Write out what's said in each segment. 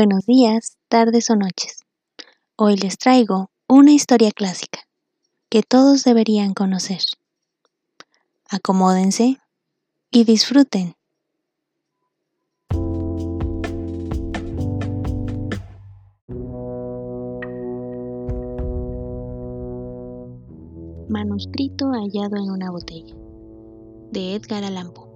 Buenos días, tardes o noches. Hoy les traigo una historia clásica que todos deberían conocer. Acomódense y disfruten. Manuscrito hallado en una botella de Edgar Allan Poe.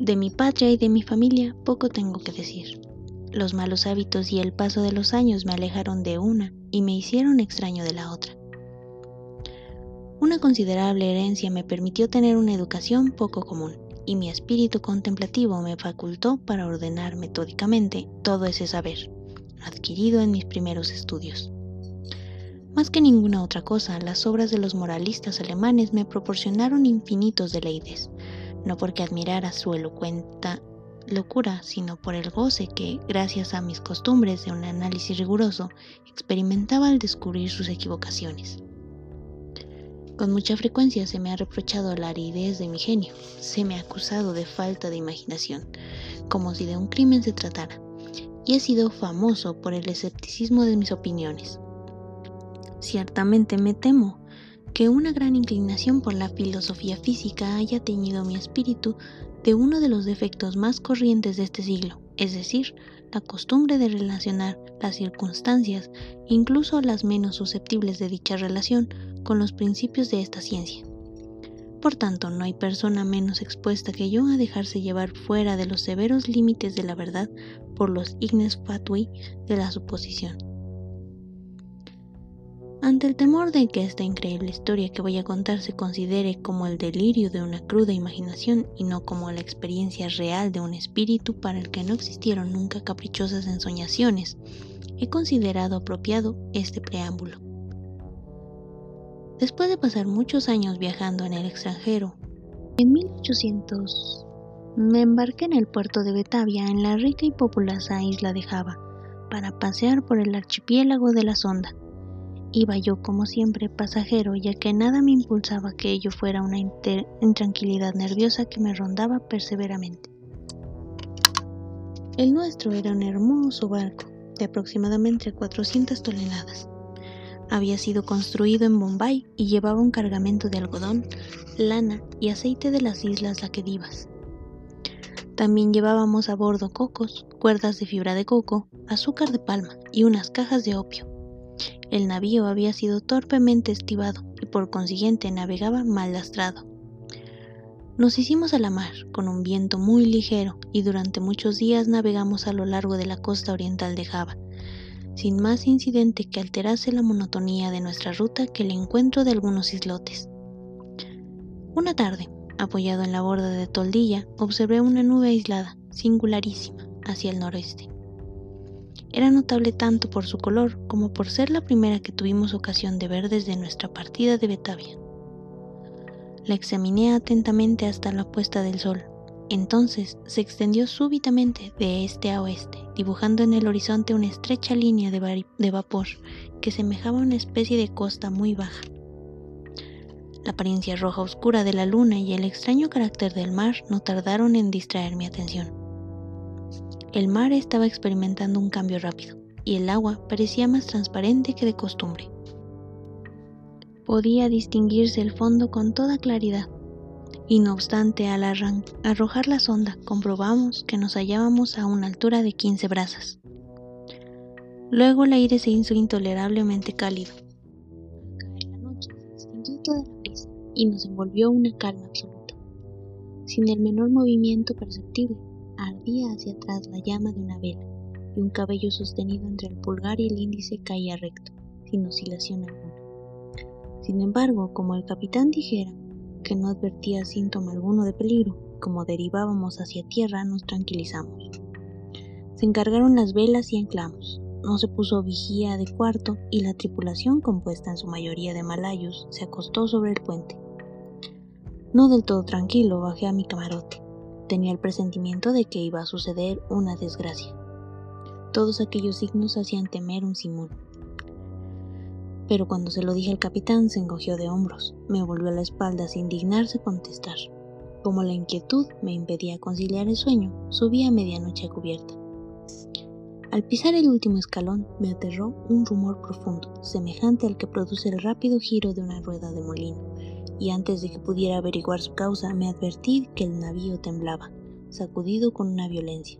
De mi patria y de mi familia poco tengo que decir. Los malos hábitos y el paso de los años me alejaron de una y me hicieron extraño de la otra. Una considerable herencia me permitió tener una educación poco común y mi espíritu contemplativo me facultó para ordenar metódicamente todo ese saber, adquirido en mis primeros estudios. Más que ninguna otra cosa, las obras de los moralistas alemanes me proporcionaron infinitos deleites, no porque admirara su elocuenta locura, sino por el goce que, gracias a mis costumbres de un análisis riguroso, experimentaba al descubrir sus equivocaciones. Con mucha frecuencia se me ha reprochado la aridez de mi genio, se me ha acusado de falta de imaginación, como si de un crimen se tratara, y he sido famoso por el escepticismo de mis opiniones. Ciertamente me temo que una gran inclinación por la filosofía física haya teñido mi espíritu de uno de los defectos más corrientes de este siglo, es decir, la costumbre de relacionar las circunstancias, incluso las menos susceptibles de dicha relación, con los principios de esta ciencia. Por tanto, no hay persona menos expuesta que yo a dejarse llevar fuera de los severos límites de la verdad por los ignes fatui de la suposición. Ante el temor de que esta increíble historia que voy a contar se considere como el delirio de una cruda imaginación y no como la experiencia real de un espíritu para el que no existieron nunca caprichosas ensoñaciones, he considerado apropiado este preámbulo. Después de pasar muchos años viajando en el extranjero, en 1800 me embarqué en el puerto de Betavia, en la rica y populosa isla de Java, para pasear por el archipiélago de la Sonda Iba yo como siempre pasajero, ya que nada me impulsaba que ello fuera una intranquilidad nerviosa que me rondaba perseveramente. El nuestro era un hermoso barco de aproximadamente 400 toneladas. Había sido construido en Bombay y llevaba un cargamento de algodón, lana y aceite de las islas Laquedivas. También llevábamos a bordo cocos, cuerdas de fibra de coco, azúcar de palma y unas cajas de opio. El navío había sido torpemente estivado y por consiguiente navegaba mal lastrado. Nos hicimos a la mar con un viento muy ligero y durante muchos días navegamos a lo largo de la costa oriental de Java, sin más incidente que alterase la monotonía de nuestra ruta que el encuentro de algunos islotes. Una tarde, apoyado en la borda de Toldilla, observé una nube aislada, singularísima, hacia el noroeste. Era notable tanto por su color como por ser la primera que tuvimos ocasión de ver desde nuestra partida de Betavia. La examiné atentamente hasta la puesta del sol. Entonces se extendió súbitamente de este a oeste, dibujando en el horizonte una estrecha línea de, vapor que semejaba una especie de costa muy baja. La apariencia roja oscura de la luna y el extraño carácter del mar no tardaron en distraer mi atención. El mar estaba experimentando un cambio rápido y el agua parecía más transparente que de costumbre. Podía distinguirse el fondo con toda claridad y no obstante al arrojar la sonda comprobamos que nos hallábamos a una altura de 15 brazas. Luego el aire se hizo intolerablemente cálido. La noche se toda la brisa y nos envolvió una calma absoluta, sin el menor movimiento perceptible ardía hacia atrás la llama de una vela, y un cabello sostenido entre el pulgar y el índice caía recto, sin oscilación alguna. Sin embargo, como el capitán dijera que no advertía síntoma alguno de peligro, como derivábamos hacia tierra, nos tranquilizamos. Se encargaron las velas y anclamos. No se puso vigía de cuarto y la tripulación, compuesta en su mayoría de malayos, se acostó sobre el puente. No del todo tranquilo, bajé a mi camarote. Tenía el presentimiento de que iba a suceder una desgracia. Todos aquellos signos hacían temer un simón. Pero cuando se lo dije al capitán se encogió de hombros, me volvió a la espalda sin dignarse contestar. Como la inquietud me impedía conciliar el sueño, subí a medianoche a cubierta. Al pisar el último escalón me aterró un rumor profundo, semejante al que produce el rápido giro de una rueda de molino, y antes de que pudiera averiguar su causa me advertí que el navío temblaba, sacudido con una violencia.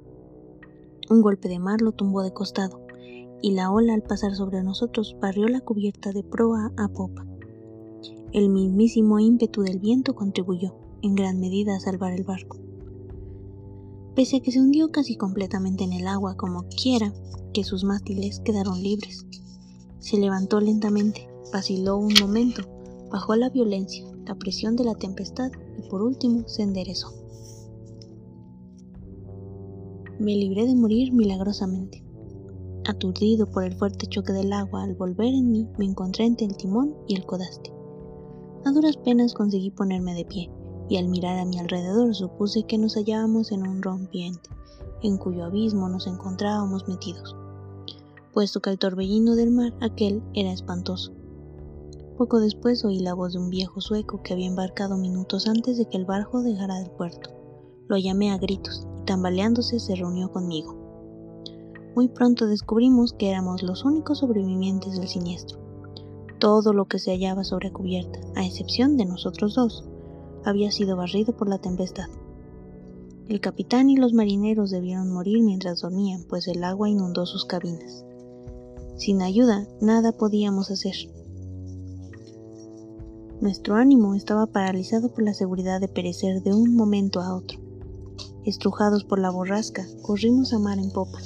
Un golpe de mar lo tumbó de costado, y la ola al pasar sobre nosotros barrió la cubierta de proa a popa. El mismísimo ímpetu del viento contribuyó, en gran medida, a salvar el barco pese a que se hundió casi completamente en el agua como quiera que sus mástiles quedaron libres. Se levantó lentamente, vaciló un momento, bajó la violencia, la presión de la tempestad y por último se enderezó. Me libré de morir milagrosamente. Aturdido por el fuerte choque del agua al volver en mí, me encontré entre el timón y el codaste. A duras penas conseguí ponerme de pie, y al mirar a mi alrededor supuse que nos hallábamos en un rompiente, en cuyo abismo nos encontrábamos metidos, puesto que el torbellino del mar aquel era espantoso. Poco después oí la voz de un viejo sueco que había embarcado minutos antes de que el barco dejara el puerto. Lo llamé a gritos y tambaleándose se reunió conmigo. Muy pronto descubrimos que éramos los únicos sobrevivientes del siniestro. Todo lo que se hallaba sobre cubierta, a excepción de nosotros dos, había sido barrido por la tempestad. El capitán y los marineros debieron morir mientras dormían, pues el agua inundó sus cabinas. Sin ayuda, nada podíamos hacer. Nuestro ánimo estaba paralizado por la seguridad de perecer de un momento a otro. Estrujados por la borrasca, corrimos a mar en popa.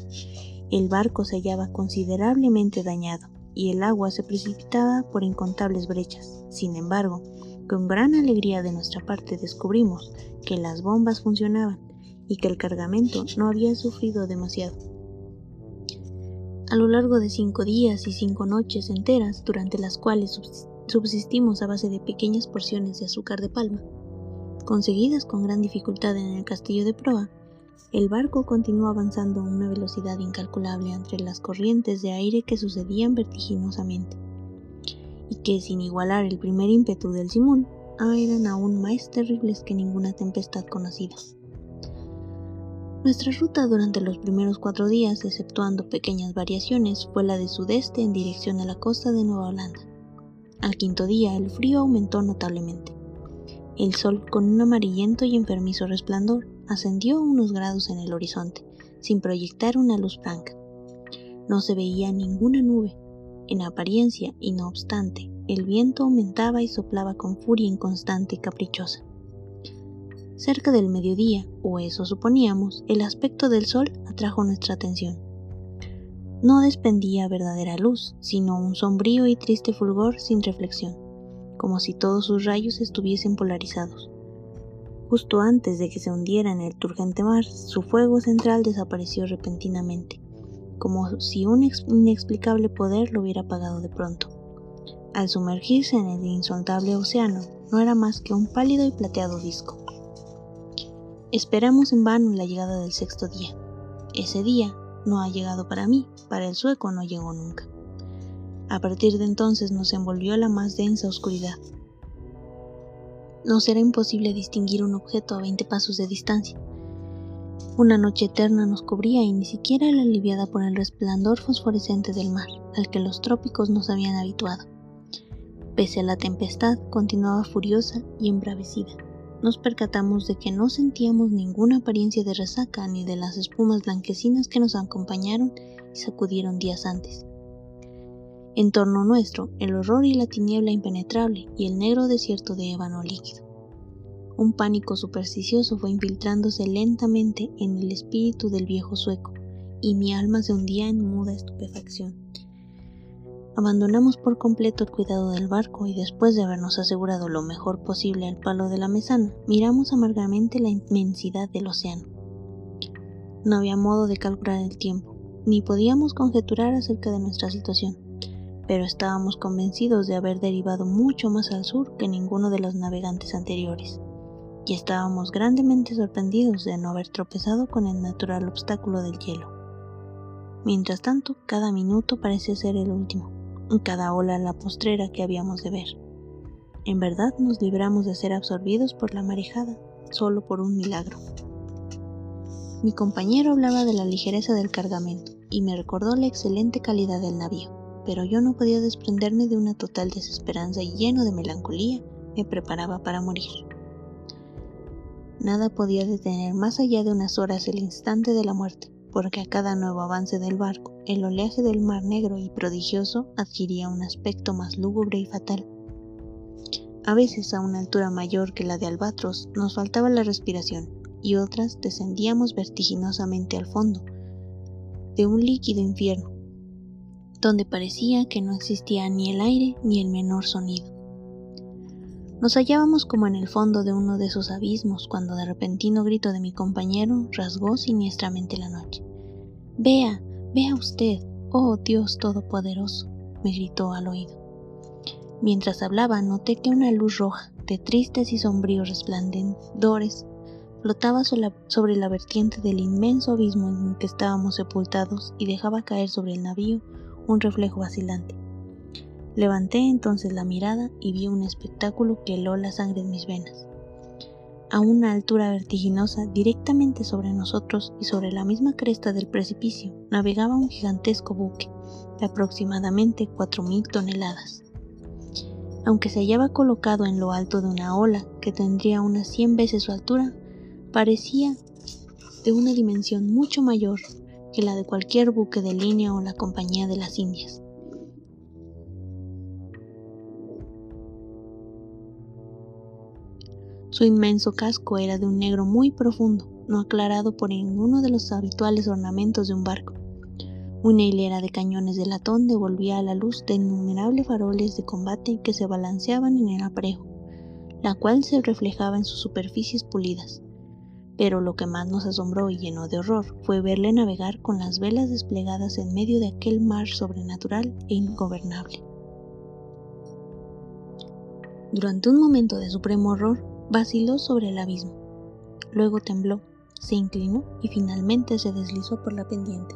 El barco se hallaba considerablemente dañado y el agua se precipitaba por incontables brechas. Sin embargo, con gran alegría de nuestra parte descubrimos que las bombas funcionaban y que el cargamento no había sufrido demasiado. A lo largo de cinco días y cinco noches enteras, durante las cuales subsistimos a base de pequeñas porciones de azúcar de palma, conseguidas con gran dificultad en el castillo de proa, el barco continuó avanzando a una velocidad incalculable entre las corrientes de aire que sucedían vertiginosamente y que sin igualar el primer ímpetu del Simón, eran aún más terribles que ninguna tempestad conocida. Nuestra ruta durante los primeros cuatro días, exceptuando pequeñas variaciones, fue la de sudeste en dirección a la costa de Nueva Holanda. Al quinto día el frío aumentó notablemente. El sol, con un amarillento y enfermizo resplandor, ascendió unos grados en el horizonte, sin proyectar una luz blanca. No se veía ninguna nube, en apariencia, y no obstante, el viento aumentaba y soplaba con furia inconstante y caprichosa. Cerca del mediodía, o eso suponíamos, el aspecto del sol atrajo nuestra atención. No despendía verdadera luz, sino un sombrío y triste fulgor sin reflexión, como si todos sus rayos estuviesen polarizados. Justo antes de que se hundiera en el turgente mar, su fuego central desapareció repentinamente, como si un inexplicable poder lo hubiera apagado de pronto. Al sumergirse en el insondable océano, no era más que un pálido y plateado disco. Esperamos en vano la llegada del sexto día. Ese día no ha llegado para mí, para el sueco no llegó nunca. A partir de entonces nos envolvió la más densa oscuridad. Nos era imposible distinguir un objeto a 20 pasos de distancia. Una noche eterna nos cubría y ni siquiera era aliviada por el resplandor fosforescente del mar, al que los trópicos nos habían habituado. Pese a la tempestad, continuaba furiosa y embravecida. Nos percatamos de que no sentíamos ninguna apariencia de resaca ni de las espumas blanquecinas que nos acompañaron y sacudieron días antes. En torno nuestro, el horror y la tiniebla impenetrable y el negro desierto de ébano líquido. Un pánico supersticioso fue infiltrándose lentamente en el espíritu del viejo sueco, y mi alma se hundía en muda estupefacción. Abandonamos por completo el cuidado del barco y después de habernos asegurado lo mejor posible al palo de la mesana, miramos amargamente la inmensidad del océano. No había modo de calcular el tiempo, ni podíamos conjeturar acerca de nuestra situación, pero estábamos convencidos de haber derivado mucho más al sur que ninguno de los navegantes anteriores y estábamos grandemente sorprendidos de no haber tropezado con el natural obstáculo del hielo. Mientras tanto, cada minuto parecía ser el último, cada ola la postrera que habíamos de ver. En verdad nos libramos de ser absorbidos por la marejada, solo por un milagro. Mi compañero hablaba de la ligereza del cargamento, y me recordó la excelente calidad del navío, pero yo no podía desprenderme de una total desesperanza y lleno de melancolía me preparaba para morir. Nada podía detener más allá de unas horas el instante de la muerte, porque a cada nuevo avance del barco, el oleaje del mar negro y prodigioso adquiría un aspecto más lúgubre y fatal. A veces a una altura mayor que la de Albatros nos faltaba la respiración y otras descendíamos vertiginosamente al fondo de un líquido infierno, donde parecía que no existía ni el aire ni el menor sonido. Nos hallábamos como en el fondo de uno de esos abismos cuando de repentino grito de mi compañero rasgó siniestramente la noche. Vea, vea usted, oh Dios Todopoderoso, me gritó al oído. Mientras hablaba noté que una luz roja, de tristes y sombríos resplandores, flotaba sobre la vertiente del inmenso abismo en el que estábamos sepultados y dejaba caer sobre el navío un reflejo vacilante. Levanté entonces la mirada y vi un espectáculo que heló la sangre en mis venas. A una altura vertiginosa, directamente sobre nosotros y sobre la misma cresta del precipicio, navegaba un gigantesco buque de aproximadamente 4.000 toneladas. Aunque se hallaba colocado en lo alto de una ola que tendría unas 100 veces su altura, parecía de una dimensión mucho mayor que la de cualquier buque de línea o la Compañía de las Indias. Su inmenso casco era de un negro muy profundo, no aclarado por ninguno de los habituales ornamentos de un barco. Una hilera de cañones de latón devolvía a la luz de innumerables faroles de combate que se balanceaban en el aprejo, la cual se reflejaba en sus superficies pulidas. Pero lo que más nos asombró y llenó de horror fue verle navegar con las velas desplegadas en medio de aquel mar sobrenatural e ingobernable. Durante un momento de supremo horror, Vaciló sobre el abismo, luego tembló, se inclinó y finalmente se deslizó por la pendiente.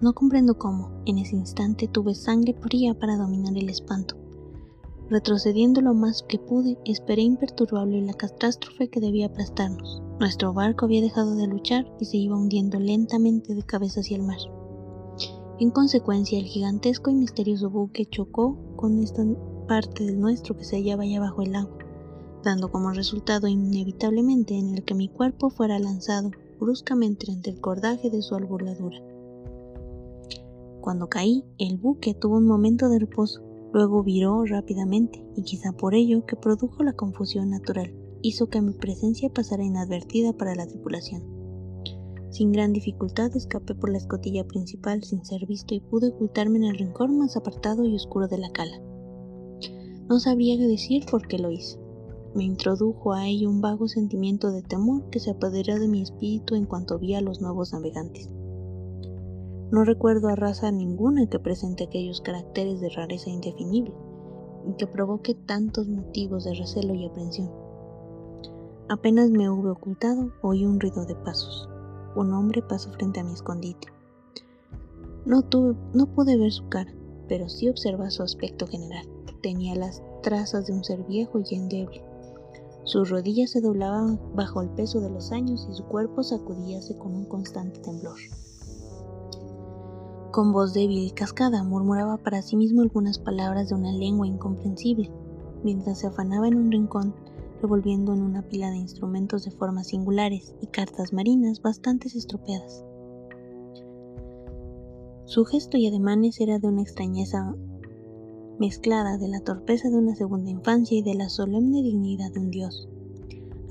No comprendo cómo, en ese instante tuve sangre fría para dominar el espanto. Retrocediendo lo más que pude, esperé imperturbable la catástrofe que debía aplastarnos. Nuestro barco había dejado de luchar y se iba hundiendo lentamente de cabeza hacia el mar. En consecuencia, el gigantesco y misterioso buque chocó con esta parte del nuestro que se hallaba allá bajo el agua dando como resultado inevitablemente en el que mi cuerpo fuera lanzado bruscamente entre el cordaje de su alboladura. Cuando caí, el buque tuvo un momento de reposo, luego viró rápidamente y quizá por ello que produjo la confusión natural, hizo que mi presencia pasara inadvertida para la tripulación. Sin gran dificultad escapé por la escotilla principal sin ser visto y pude ocultarme en el rincón más apartado y oscuro de la cala. No sabría decir por qué lo hice me introdujo a ello un vago sentimiento de temor que se apoderó de mi espíritu en cuanto vi a los nuevos navegantes. No recuerdo a raza ninguna que presente aquellos caracteres de rareza indefinible y que provoque tantos motivos de recelo y aprensión. Apenas me hube ocultado, oí un ruido de pasos. Un hombre pasó frente a mi escondite. No, tuve, no pude ver su cara, pero sí observa su aspecto general. Tenía las trazas de un ser viejo y endeble, sus rodillas se doblaban bajo el peso de los años y su cuerpo sacudíase con un constante temblor. Con voz débil y cascada murmuraba para sí mismo algunas palabras de una lengua incomprensible, mientras se afanaba en un rincón, revolviendo en una pila de instrumentos de formas singulares y cartas marinas bastante estropeadas. Su gesto y ademanes era de una extrañeza mezclada de la torpeza de una segunda infancia y de la solemne dignidad de un dios.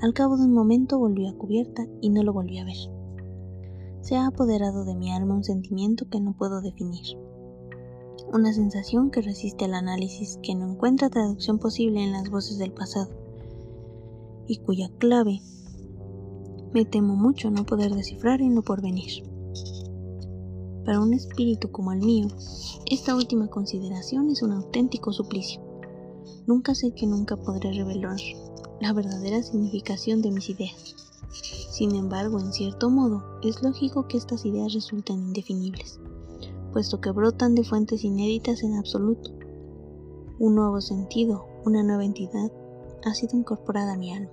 Al cabo de un momento volvió a cubierta y no lo volví a ver. Se ha apoderado de mi alma un sentimiento que no puedo definir. Una sensación que resiste al análisis, que no encuentra traducción posible en las voces del pasado, y cuya clave me temo mucho no poder descifrar en lo porvenir. Para un espíritu como el mío, esta última consideración es un auténtico suplicio. Nunca sé que nunca podré revelar la verdadera significación de mis ideas. Sin embargo, en cierto modo, es lógico que estas ideas resulten indefinibles, puesto que brotan de fuentes inéditas en absoluto. Un nuevo sentido, una nueva entidad, ha sido incorporada a mi alma.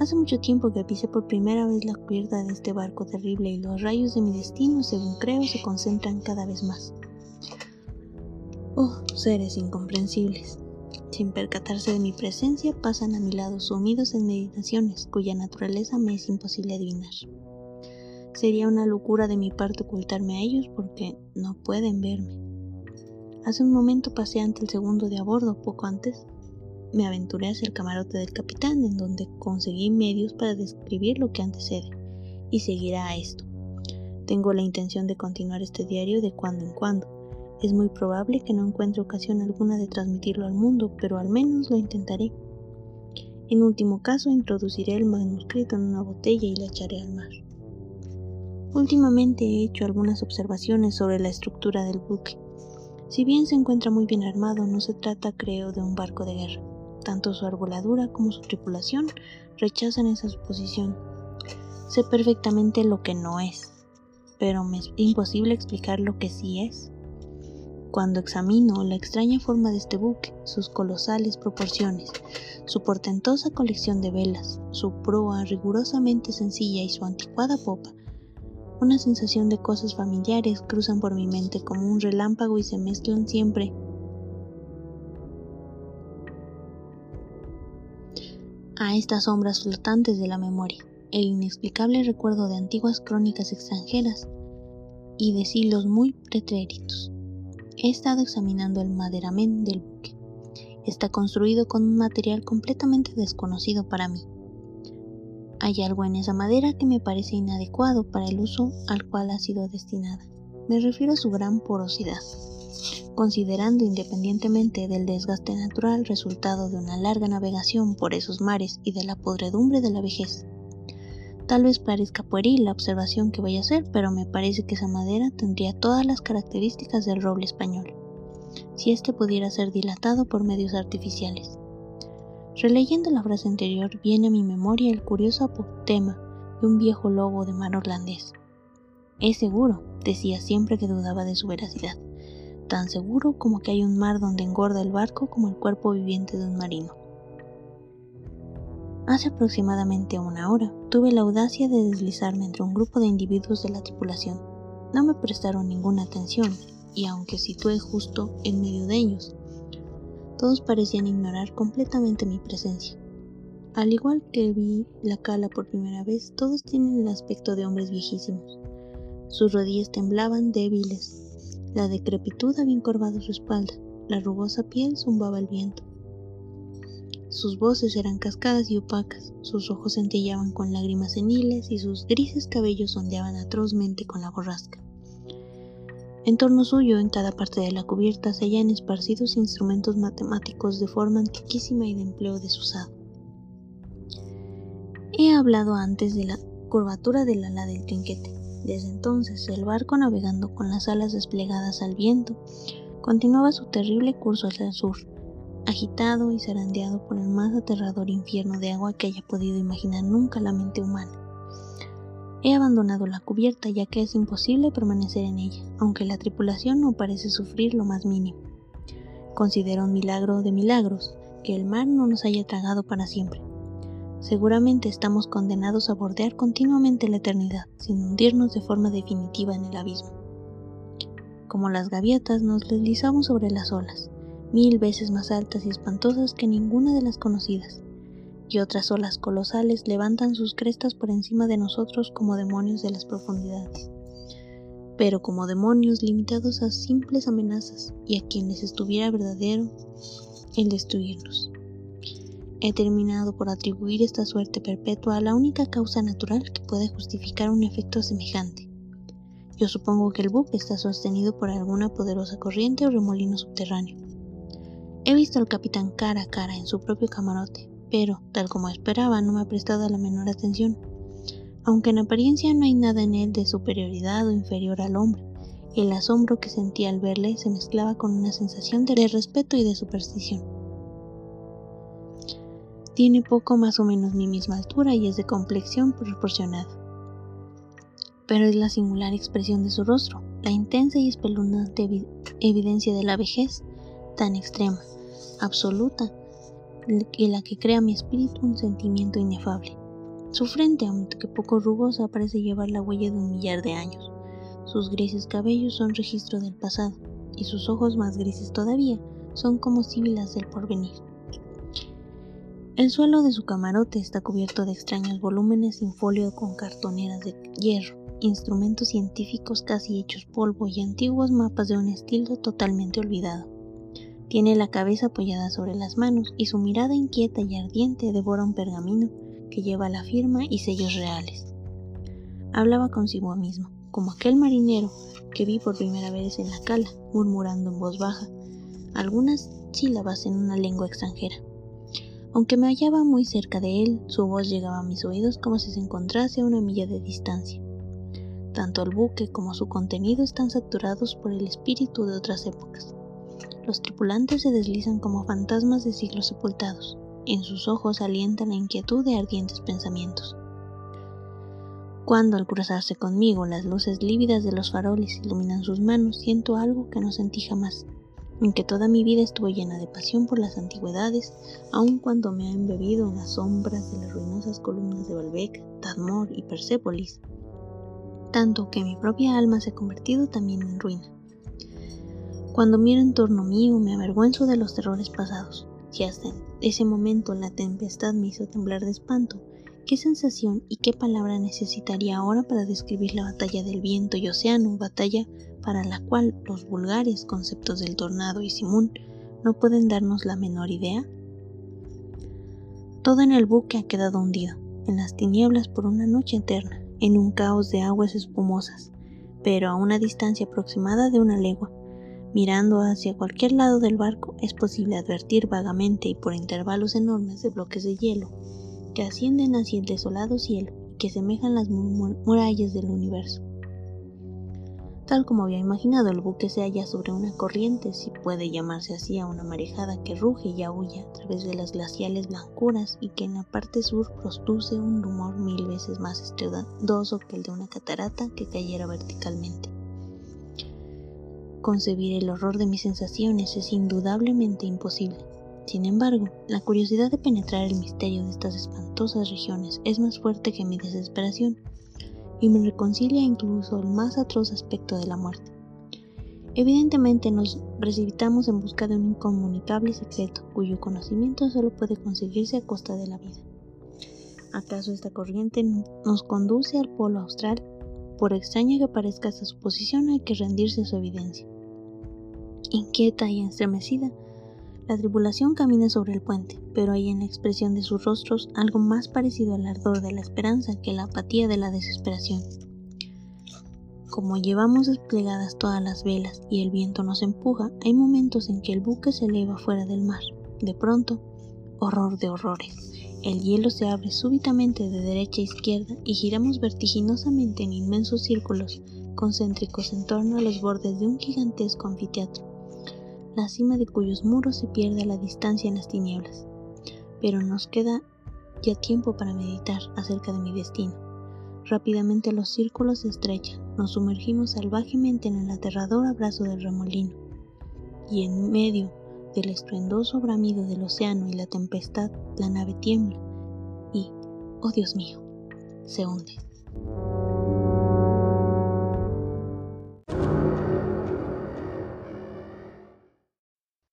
Hace mucho tiempo que pisé por primera vez la cubierta de este barco terrible y los rayos de mi destino, según creo, se concentran cada vez más. Oh, seres incomprensibles. Sin percatarse de mi presencia, pasan a mi lado sumidos en meditaciones cuya naturaleza me es imposible adivinar. Sería una locura de mi parte ocultarme a ellos porque no pueden verme. Hace un momento pasé ante el segundo de a bordo, poco antes me aventuré hacia el camarote del capitán, en donde conseguí medios para describir lo que antecede, y seguirá a esto. Tengo la intención de continuar este diario de cuando en cuando. Es muy probable que no encuentre ocasión alguna de transmitirlo al mundo, pero al menos lo intentaré. En último caso, introduciré el manuscrito en una botella y la echaré al mar. Últimamente he hecho algunas observaciones sobre la estructura del buque. Si bien se encuentra muy bien armado, no se trata, creo, de un barco de guerra. Tanto su arboladura como su tripulación rechazan esa suposición. Sé perfectamente lo que no es, pero me es imposible explicar lo que sí es. Cuando examino la extraña forma de este buque, sus colosales proporciones, su portentosa colección de velas, su proa rigurosamente sencilla y su anticuada popa, una sensación de cosas familiares cruzan por mi mente como un relámpago y se mezclan siempre a estas sombras flotantes de la memoria, el inexplicable recuerdo de antiguas crónicas extranjeras y de siglos muy pretéritos. He estado examinando el maderamen del buque. Está construido con un material completamente desconocido para mí. Hay algo en esa madera que me parece inadecuado para el uso al cual ha sido destinada. Me refiero a su gran porosidad considerando independientemente del desgaste natural resultado de una larga navegación por esos mares y de la podredumbre de la vejez. Tal vez parezca pueril la observación que voy a hacer, pero me parece que esa madera tendría todas las características del roble español, si éste pudiera ser dilatado por medios artificiales. Releyendo la frase anterior, viene a mi memoria el curioso apotema de un viejo lobo de mar holandés. Es seguro, decía siempre que dudaba de su veracidad tan seguro como que hay un mar donde engorda el barco como el cuerpo viviente de un marino. Hace aproximadamente una hora tuve la audacia de deslizarme entre un grupo de individuos de la tripulación. No me prestaron ninguna atención, y aunque situé justo en medio de ellos, todos parecían ignorar completamente mi presencia. Al igual que vi la cala por primera vez, todos tienen el aspecto de hombres viejísimos. Sus rodillas temblaban débiles, la decrepitud había encorvado su espalda, la rugosa piel zumbaba el viento. Sus voces eran cascadas y opacas, sus ojos centellaban con lágrimas seniles y sus grises cabellos ondeaban atrozmente con la borrasca. En torno suyo, en cada parte de la cubierta, se hallan esparcidos instrumentos matemáticos de forma antiquísima y de empleo desusado. He hablado antes de la curvatura del ala del trinquete. Desde entonces, el barco navegando con las alas desplegadas al viento, continuaba su terrible curso hacia el sur, agitado y zarandeado por el más aterrador infierno de agua que haya podido imaginar nunca la mente humana. He abandonado la cubierta ya que es imposible permanecer en ella, aunque la tripulación no parece sufrir lo más mínimo. Considero un milagro de milagros que el mar no nos haya tragado para siempre. Seguramente estamos condenados a bordear continuamente la eternidad, sin hundirnos de forma definitiva en el abismo. Como las gaviotas nos deslizamos sobre las olas, mil veces más altas y espantosas que ninguna de las conocidas, y otras olas colosales levantan sus crestas por encima de nosotros como demonios de las profundidades, pero como demonios limitados a simples amenazas y a quienes estuviera verdadero el destruirnos. He terminado por atribuir esta suerte perpetua a la única causa natural que puede justificar un efecto semejante. Yo supongo que el buque está sostenido por alguna poderosa corriente o remolino subterráneo. He visto al capitán cara a cara en su propio camarote, pero, tal como esperaba, no me ha prestado la menor atención. Aunque en apariencia no hay nada en él de superioridad o inferior al hombre, el asombro que sentía al verle se mezclaba con una sensación de respeto y de superstición. Tiene poco más o menos mi misma altura y es de complexión proporcionada. Pero es la singular expresión de su rostro, la intensa y espeluznante evidencia de la vejez, tan extrema, absoluta, y la que crea mi espíritu un sentimiento inefable. Su frente, aunque poco rugosa, parece llevar la huella de un millar de años. Sus grises cabellos son registro del pasado, y sus ojos más grises todavía son como síbilas del porvenir. El suelo de su camarote está cubierto de extraños volúmenes sin folio con cartoneras de hierro, instrumentos científicos casi hechos polvo y antiguos mapas de un estilo totalmente olvidado. Tiene la cabeza apoyada sobre las manos y su mirada inquieta y ardiente devora un pergamino que lleva la firma y sellos reales. Hablaba consigo mismo, como aquel marinero que vi por primera vez en la cala, murmurando en voz baja algunas sílabas en una lengua extranjera. Aunque me hallaba muy cerca de él, su voz llegaba a mis oídos como si se encontrase a una milla de distancia. Tanto el buque como su contenido están saturados por el espíritu de otras épocas. Los tripulantes se deslizan como fantasmas de siglos sepultados. En sus ojos alienta la inquietud de ardientes pensamientos. Cuando al cruzarse conmigo las luces lívidas de los faroles iluminan sus manos, siento algo que no sentí jamás, aunque toda mi vida estuvo llena de pasión por las antigüedades, aun cuando me ha embebido en las sombras de las ruinosas columnas de Balbec, Tadmor y Persépolis, tanto que mi propia alma se ha convertido también en ruina. Cuando miro en torno mío me avergüenzo de los terrores pasados. Si hasta ese momento la tempestad me hizo temblar de espanto, ¿qué sensación y qué palabra necesitaría ahora para describir la batalla del viento y océano, batalla para la cual los vulgares conceptos del tornado y simón no pueden darnos la menor idea? Todo en el buque ha quedado hundido, en las tinieblas por una noche eterna, en un caos de aguas espumosas, pero a una distancia aproximada de una legua. Mirando hacia cualquier lado del barco es posible advertir vagamente y por intervalos enormes de bloques de hielo que ascienden hacia el desolado cielo y que semejan las murallas del universo. Tal como había imaginado, el buque se halla sobre una corriente, si puede llamarse así a una marejada que ruge y aúlla a través de las glaciales blancuras y que en la parte sur produce un rumor mil veces más estruendoso que el de una catarata que cayera verticalmente. Concebir el horror de mis sensaciones es indudablemente imposible. Sin embargo, la curiosidad de penetrar el misterio de estas espantosas regiones es más fuerte que mi desesperación y me reconcilia incluso el más atroz aspecto de la muerte. Evidentemente nos precipitamos en busca de un incomunicable secreto cuyo conocimiento solo puede conseguirse a costa de la vida. ¿Acaso esta corriente nos conduce al polo austral? Por extraña que parezca esta suposición, hay que rendirse a su evidencia. Inquieta y estremecida, la tripulación camina sobre el puente, pero hay en la expresión de sus rostros algo más parecido al ardor de la esperanza que la apatía de la desesperación. Como llevamos desplegadas todas las velas y el viento nos empuja, hay momentos en que el buque se eleva fuera del mar. De pronto, horror de horrores. El hielo se abre súbitamente de derecha a izquierda y giramos vertiginosamente en inmensos círculos concéntricos en torno a los bordes de un gigantesco anfiteatro la cima de cuyos muros se pierde a la distancia en las tinieblas. Pero nos queda ya tiempo para meditar acerca de mi destino. Rápidamente los círculos se estrechan, nos sumergimos salvajemente en el aterrador abrazo del remolino, y en medio del estruendoso bramido del océano y la tempestad, la nave tiembla y, oh Dios mío, se hunde.